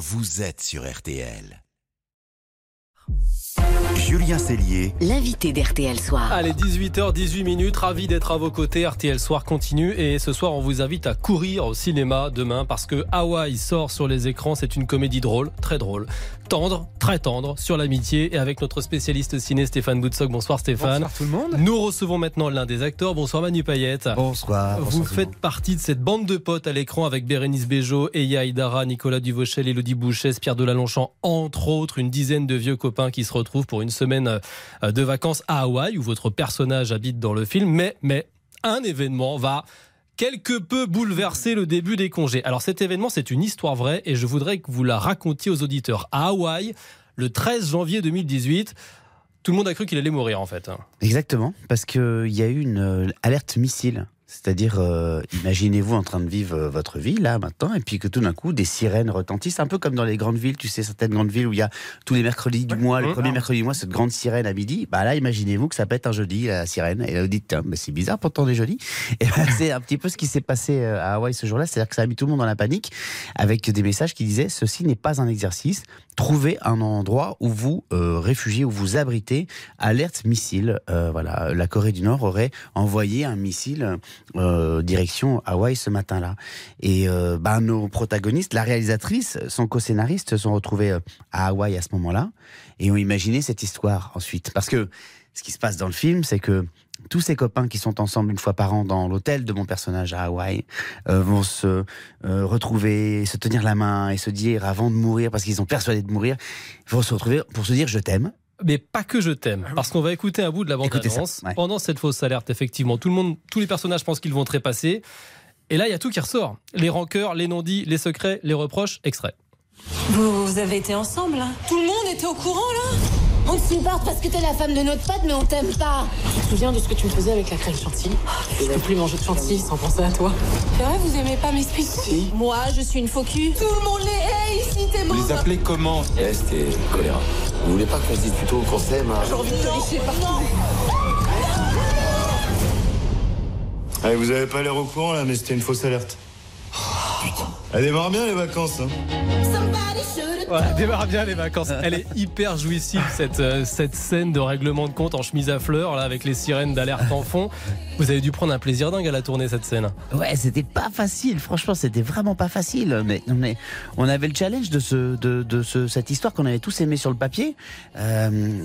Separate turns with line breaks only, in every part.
vous êtes sur RTL. Julien Cellier,
L'invité d'RTL Soir.
Allez, 18h18 minutes, ravi d'être à vos côtés. RTL Soir continue et ce soir on vous invite à courir au cinéma demain parce que Hawaii sort sur les écrans. C'est une comédie drôle, très drôle, tendre, très tendre sur l'amitié et avec notre spécialiste ciné Stéphane Boutsock. Bonsoir Stéphane.
Bonsoir tout le monde.
Nous recevons maintenant l'un des acteurs. Bonsoir Manu Payette.
Bonsoir.
Vous
bonsoir
faites partie de cette bande de potes à l'écran avec Bérénice Bejo, Eya Idara, Nicolas Duvauchel, Elodie Bouchet, Pierre Delalanchant, entre autres, une dizaine de vieux copains qui se retrouvent pour une semaine euh, de vacances à Hawaï où votre personnage habite dans le film. Mais, mais, un événement va quelque peu bouleverser le début des congés. Alors cet événement, c'est une histoire vraie et je voudrais que vous la racontiez aux auditeurs. À Hawaï, le 13 janvier 2018, tout le monde a cru qu'il allait mourir en fait. hein.
Exactement, parce qu'il y a eu une euh, alerte missile. C'est-à-dire, euh, imaginez-vous en train de vivre euh, votre vie là maintenant, et puis que tout d'un coup des sirènes retentissent, un peu comme dans les grandes villes, tu sais, certaines grandes villes où il y a tous les mercredis du mois, le
Mmh.
premier mercredi du mois, cette grande sirène à midi. Bah là, imaginez-vous que ça pète un jeudi la sirène, et là vous dites, tiens, mais c'est bizarre, pourtant on est jeudi. Et c'est un petit peu ce qui s'est passé euh, à Hawaï ce jour-là, c'est-à-dire que ça a mis tout le monde dans la panique, avec des messages qui disaient, ceci n'est pas un exercice, trouvez un endroit où vous euh, réfugiez, où vous abritez, alerte missile. Euh, voilà, la Corée du Nord aurait envoyé un missile euh, direction Hawaï ce matin-là. Et euh, bah, nos protagonistes, la réalisatrice, son co-scénariste, se sont retrouvés euh, à Hawaï à ce moment-là et ont imaginé cette histoire ensuite. Parce que ce qui se passe dans le film, c'est que tous ces copains qui sont ensemble une fois par an dans l'hôtel de mon personnage à Hawaï vont se retrouver, se tenir la main et se dire avant de mourir, parce qu'ils sont persuadés de mourir, vont se retrouver pour se dire je t'aime.
Mais pas que je t'aime, parce qu'on va écouter un bout de la
Écoutez ça,
bande-annonce.
ouais.
Pendant cette fausse alerte, effectivement, tout le monde, tous les personnages pensent qu'ils vont trépasser. Et là, il y a tout qui ressort. Les rancœurs, les non-dits, les secrets, les reproches, extraits.
Vous, vous avez été ensemble là Tout le monde était au courant là
On te supporte parce que t'es la femme de notre pote, mais on t'aime pas.
Tu te souviens de ce que tu me faisais avec la crème chantilly Je peux plus manger de chantilly sans penser à toi. C'est vrai, vous aimez pas mes spécifiques
Moi, je suis une faux cul. Tout le monde les hait ici, t'es
Vous les
mort.
appelez comment?
Peste et choléra. Vous voulez pas qu'on se dise plutôt qu'on s'aime hein
J'ai envie de te lécher partout.
Allez, vous avez pas l'air au courant là, mais c'était une fausse alerte. Elle démarre bien les vacances. Hein.
Voilà, démarre bien les vacances. Elle est hyper jouissive, cette, euh, cette scène de règlement de compte en chemise à fleurs, là, avec les sirènes d'alerte en fond. Vous avez dû prendre un plaisir dingue à la tourner, cette scène.
Ouais, c'était pas facile. Franchement, c'était vraiment pas facile. Mais, mais on avait le challenge de, ce, de, de ce, cette histoire qu'on avait tous aimé sur le papier. Euh,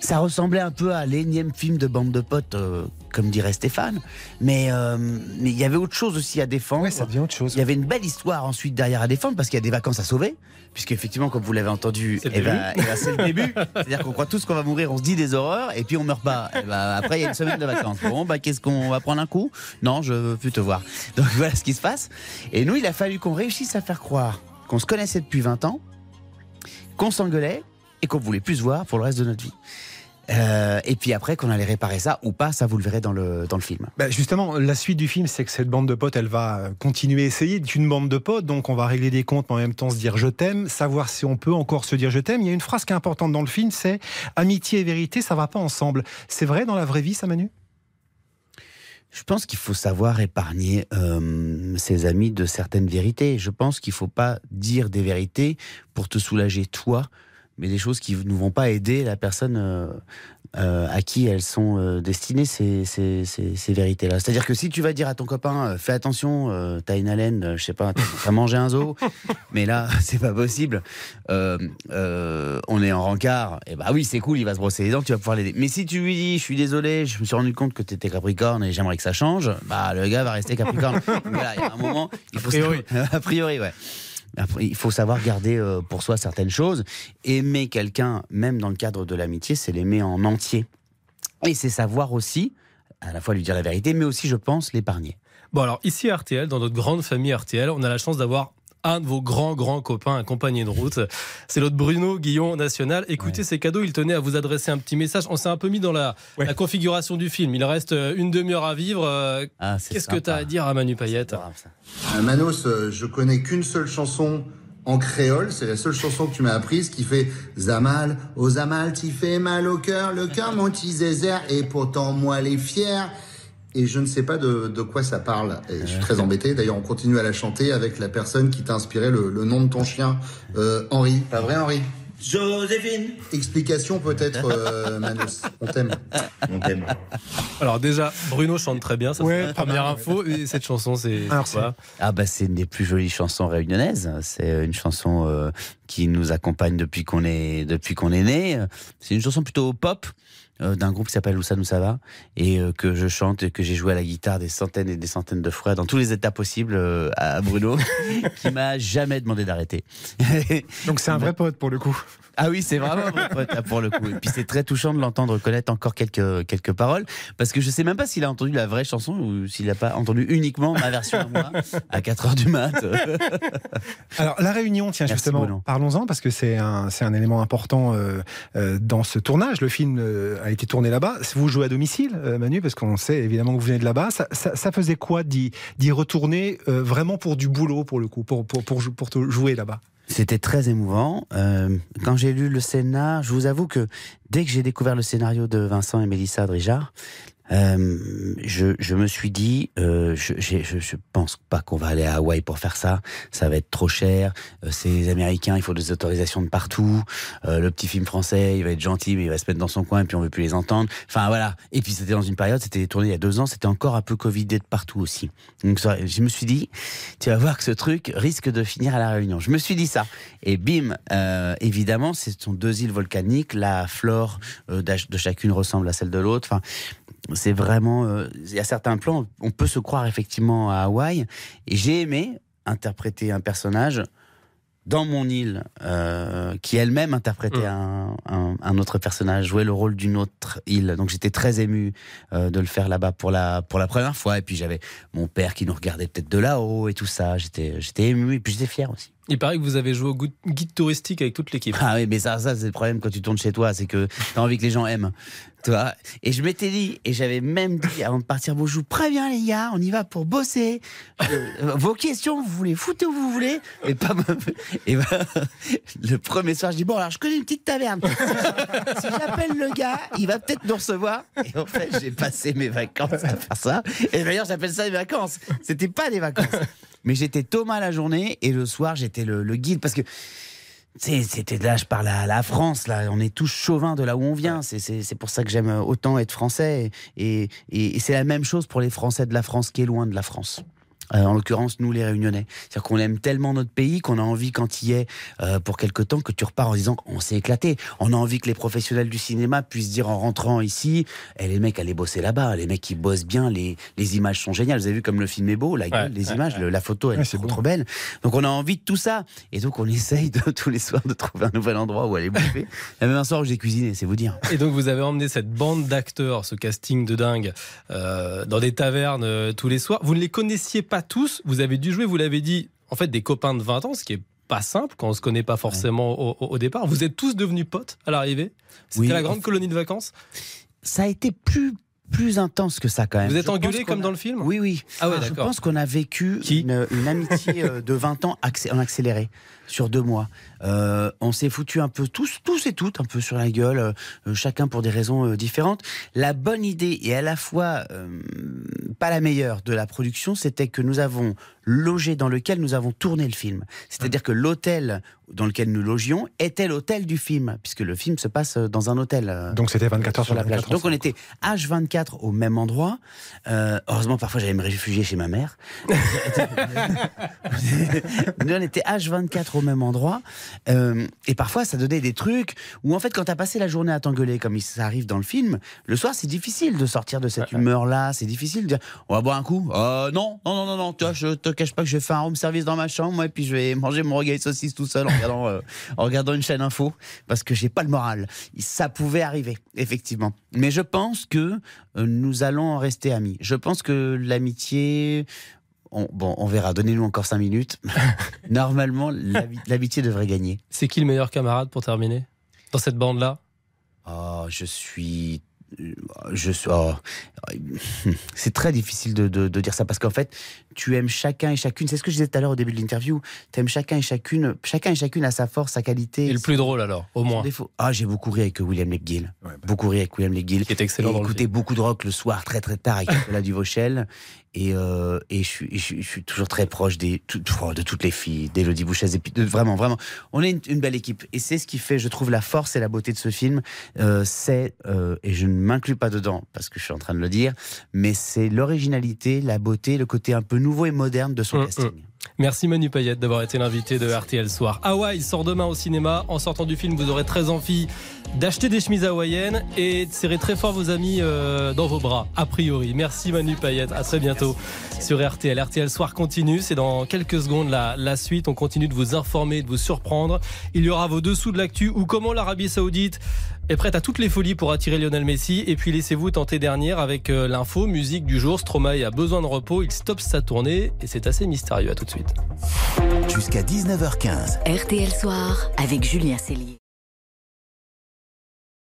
ça ressemblait un peu à l'énième film de bande de potes, euh, comme dirait Stéphane. Mais euh, mais il y avait autre chose aussi à défendre.
Ouais, ça devient autre chose.
Il y avait une belle histoire ensuite derrière à défendre parce qu'il y a des vacances à sauver. Puisqu'effectivement, comme vous l'avez entendu,
C'est le
eh ben, eh ben, c'est le début. C'est-à-dire qu'on croit tous qu'on va mourir, on se dit des horreurs et puis on meurt pas. Eh ben, après, il y a une semaine de vacances. Bon, bah, qu'est-ce qu'on va prendre un coup? Non, je veux plus te voir. Donc voilà ce qui se passe. Et nous, il a fallu qu'on réussisse à faire croire qu'on se connaissait depuis 20 ans, qu'on s'engueulait et qu'on voulait plus se voir pour le reste de notre vie. Euh, et puis après, qu'on allait réparer ça ou pas, ça vous le verrez dans le, dans le film.
Bah, justement, la suite du film, c'est que cette bande de potes, elle va continuer à essayer d'être une bande de potes, donc on va régler des comptes, mais en même temps se dire je t'aime, savoir si on peut encore se dire je t'aime. Il y a une phrase qui est importante dans le film, c'est amitié et vérité, ça va pas ensemble. C'est vrai dans la vraie vie, ça, Manu?
Je pense qu'il faut savoir épargner euh, ses amis de certaines vérités. Je pense qu'il faut pas dire des vérités pour te soulager toi, mais des choses qui ne vont pas aider la personne euh, euh, à qui elles sont euh, destinées ces, ces, ces, ces vérités-là. C'est-à-dire que si tu vas dire à ton copain, fais attention, t'as une haleine, je sais pas, t'as mangé un zoo, mais là c'est pas possible. On est en rencard, et bah oui c'est cool, il va se brosser les dents, tu vas pouvoir l'aider. Mais si tu lui dis, je suis désolé, je me suis rendu compte que t'étais Capricorne et j'aimerais que ça change, bah le gars va rester Capricorne. voilà, il y a un moment, il faut
A priori.
savoir- a priori, ouais. Il faut savoir garder euh, pour soi certaines choses. Aimer quelqu'un, même dans le cadre de l'amitié, c'est l'aimer en entier. Et c'est savoir aussi, à la fois lui dire la vérité, mais aussi, je pense, l'épargner.
Bon, alors, ici à RTL, dans notre grande famille RTL, on a la chance d'avoir un de vos grands, grands copains, un compagnon de route. C'est l'autre Bruno Guillon National. Écoutez ces cadeaux, il tenait à vous adresser un petit message. On s'est un peu mis dans la,
Ouais.
la configuration du film. Il reste euh, une demi-heure à vivre. Euh,
Ah,
Qu'est-ce que tu as à dire à Manu Payette
C'est grave, ça.
Euh, Manos, euh, je connais qu'une seule chanson en créole, c'est la seule chanson que tu m'as apprise qui fait Zamal, oh Zamal, t'y fais mal au cœur, le cœur mon petit zézère, et pourtant moi les fiers. Et je ne sais pas de, de quoi ça parle. Et je suis très embêté. D'ailleurs, on continue à la chanter avec la personne qui t'a inspiré le, le nom de ton chien, euh, Henri. Pas vrai, Henri?
Joséphine
Explication peut-être, euh, Manus. On t'aime.
On t'aime.
Alors déjà, Bruno chante très bien, ça
Ouais,
c'est la
pas
première info. Et cette chanson, c'est c'est quoi?
Ah bah c'est une des plus jolies chansons réunionnaises. C'est une chanson euh, qui nous accompagne depuis qu'on est depuis qu'on est né. C'est une chanson plutôt pop euh, d'un groupe qui s'appelle Où ça nous ça va et euh, que je chante et que j'ai joué à la guitare des centaines et des centaines de fois dans tous les états possibles euh, à Bruno qui m'a jamais demandé d'arrêter.
Donc c'est un vrai pote pour le coup.
Ah oui, c'est vraiment mon pote, là, pour le coup. Et puis c'est très touchant de l'entendre connaître encore quelques, quelques paroles, parce que je sais même pas s'il a entendu la vraie chanson ou s'il n'a pas entendu uniquement ma version à moi à 4 heures du mat.
Alors la réunion, tiens
Merci,
justement, parlons-en parce que c'est un, c'est un élément important euh, euh, dans ce tournage. Le film euh, a été tourné là-bas. Vous jouez à domicile, Manu, parce qu'on sait évidemment que vous venez de là-bas. Ça, ça- ça faisait quoi d'y, d'y retourner vraiment pour du boulot pour le coup, pour, pour, pour, pour jouer là-bas?
C'était très émouvant. Euh, quand j'ai lu le scénar, je vous avoue que dès que j'ai découvert le scénario de Vincent et Mélissa Drijard, euh, je, je me suis dit, euh, je, je, pense pas qu'on va aller à Hawaï pour faire ça. Ça va être trop cher. Euh, c'est les Américains, il faut des autorisations de partout. Euh, le petit film français, il va être gentil, mais il va se mettre dans son coin et puis on veut plus les entendre. Enfin voilà. Et puis c'était dans une période, c'était tourné il y a deux ans, c'était encore un peu Covidé de partout aussi. Donc ça, je me suis dit, tu vas voir que ce truc risque de finir à la Réunion. Je me suis dit ça. Et bim, euh, évidemment, ce sont deux îles volcaniques. La flore de chacune ressemble à celle de l'autre. Enfin, c'est vraiment. euh, Il y a certains plans, on peut se croire effectivement à Hawaï. Et j'ai aimé interpréter un personnage dans mon île, euh, qui elle-même interprétait un, un- un autre personnage, jouait le rôle d'une autre île. Donc j'étais très ému euh, de le faire là-bas pour la, pour la première fois. Et puis j'avais mon père qui nous regardait peut-être de là-haut et tout ça. J'étais, j'étais ému et puis j'étais fier aussi.
Il paraît que vous avez joué au gu- guide touristique avec toute l'équipe.
Ah oui, mais ça, c'est le problème quand tu tournes chez toi, c'est que t'as envie que les gens aiment. Tu vois et je m'étais dit, et j'avais même dit avant de partir, bon, je vous préviens les gars, on y va pour bosser. Euh, vos questions, vous voulez foutre où vous voulez. Et ben, le premier soir, je dis, bon, alors je connais une petite taverne. si j'appelle le gars, il va peut-être nous recevoir. Et en fait, j'ai passé mes vacances à faire ça. Et d'ailleurs, j'appelle ça des vacances. C'était pas des vacances. Mais j'étais Thomas la journée, et le soir, j'étais le, le guide, parce que C'était là, je parle à la France, là, on est tous chauvins de là où on vient. C'est- C'est c'est pour ça que j'aime autant être français. Et, et- et c'est la même chose pour les Français de la France qui est loin de la France. Euh, en l'occurrence, nous, les Réunionnais. C'est-à-dire qu'on aime tellement notre pays qu'on a envie, quand il y est euh, pour quelque temps, que tu repars en disant on s'est éclaté. On a envie que les professionnels du cinéma puissent dire en rentrant ici eh, les mecs, allez bosser là-bas. Les mecs, ils bossent bien, les, les images sont géniales. Vous avez vu comme le film est beau, la gueule,
Ouais,
les
ouais,
images, le- la photo, elle
Ouais,
est
c'est
trop, belle. Donc on a envie de tout ça. Et donc on essaye de, tous les soirs de trouver un nouvel endroit où aller bouffer. Il y a même un soir où j'ai cuisiné, c'est vous dire.
Et donc vous avez emmené cette bande d'acteurs, ce casting de dingue, euh, dans des tavernes euh, tous les soirs. Vous ne les connaissiez pas tous, vous avez dû jouer, vous l'avez dit, en fait des copains de 20 ans, ce qui est pas simple quand on se connaît pas forcément au, au- au départ. Vous êtes tous devenus potes à l'arrivée? C'était
Oui.
la grande colonie de vacances?
Ça a été plus plus intense que ça quand même.
Vous êtes
qu'on
comme
a-
dans le film
Oui, oui.
Ah ouais,
Je pense qu'on a vécu
Qui
une, une amitié euh, de 20 ans en accéléré sur deux mois. Euh, on s'est foutu un peu tous, tous et toutes, un peu sur la gueule, euh, chacun pour des raisons euh, différentes. La bonne idée et à la fois pas la meilleure de la production, c'était que nous avons logé dans lequel nous avons tourné le film. C'est-à-dire que l'hôtel dans lequel nous logions était l'hôtel du film, puisque le film se passe euh, dans un hôtel. euh,
Donc c'était 24 heures
sur la
24
plage. Donc on était H24 au même endroit. Euh, heureusement, parfois j'allais me réfugier chez ma mère. Nous on était H24 au même endroit. Euh, et parfois ça donnait des trucs où en fait quand t'as passé la journée à t'engueuler comme ça arrive dans le film, le soir c'est difficile de sortir de cette humeur-là. C'est difficile de dire on va boire un coup. Euh, non, non, non, non, non. Tu vois, je te cache pas que je vais faire un room service dans ma chambre, moi, et puis je vais manger mon reggae saucisse tout seul en regardant, euh, en regardant une chaîne info parce que j'ai pas le moral. Ça pouvait arriver, effectivement. Mais je pense que euh, nous allons en rester amis. Je pense que l'amitié. on- bon, on verra. Donnez-nous encore cinq minutes. Normalement, l'ami- l'amitié devrait gagner.
C'est qui le meilleur camarade pour terminer Dans cette bande-là?
Oh, je suis. Je suis. oh, c'est très difficile de, de- de dire ça parce qu'en fait, tu aimes chacun et chacune. C'est ce que je disais tout à l'heure au début de l'interview. Tu aimes chacun et chacune. Chacun et chacune a sa force, sa qualité.
Et le plus drôle alors, au moins.
défaut. Ah, j'ai beaucoup ri avec William McGill. Beaucoup ri avec William McGill.
Qui est excellent
Et
dans le
écouter
film.
beaucoup de rock le soir, très très tard, avec Nicolas Duvauchel. Et, euh, et je, suis, je, suis- je suis toujours très proche des, tout- oh, de toutes les filles, d'Élodie Bouchez. Et puis, de- vraiment, vraiment. On est une, une belle équipe. Et c'est ce qui fait, je trouve, la force et la beauté de ce film. Euh, c'est, euh, et je ne m'inclus pas dedans, parce que je suis en train de le dire, mais c'est l'originalité, la beauté, le côté un peu nouveau et moderne de son
Hum,
casting.
hum. Merci Manu Payette d'avoir été l'invité de RTL Soir. Hawaï sort demain au cinéma. En sortant du film, vous aurez très envie d'acheter des chemises hawaïennes et de serrer très fort vos amis euh, dans vos bras, a priori. Merci Manu Payette. À très bientôt sur RTL. RTL Soir continue. C'est dans quelques secondes la, suite. On continue de vous informer, de vous surprendre. Il y aura vos dessous de l'actu ou comment l'Arabie Saoudite est prête à toutes les folies pour attirer Lionel Messi. Et puis laissez-vous tenter dernière avec euh, l'info musique du jour. Stromae a besoin de repos. Il stoppe sa tournée et c'est assez mystérieux. À tout de suite.
Jusqu'à 19h15.
RTL Soir avec Julien Cellier.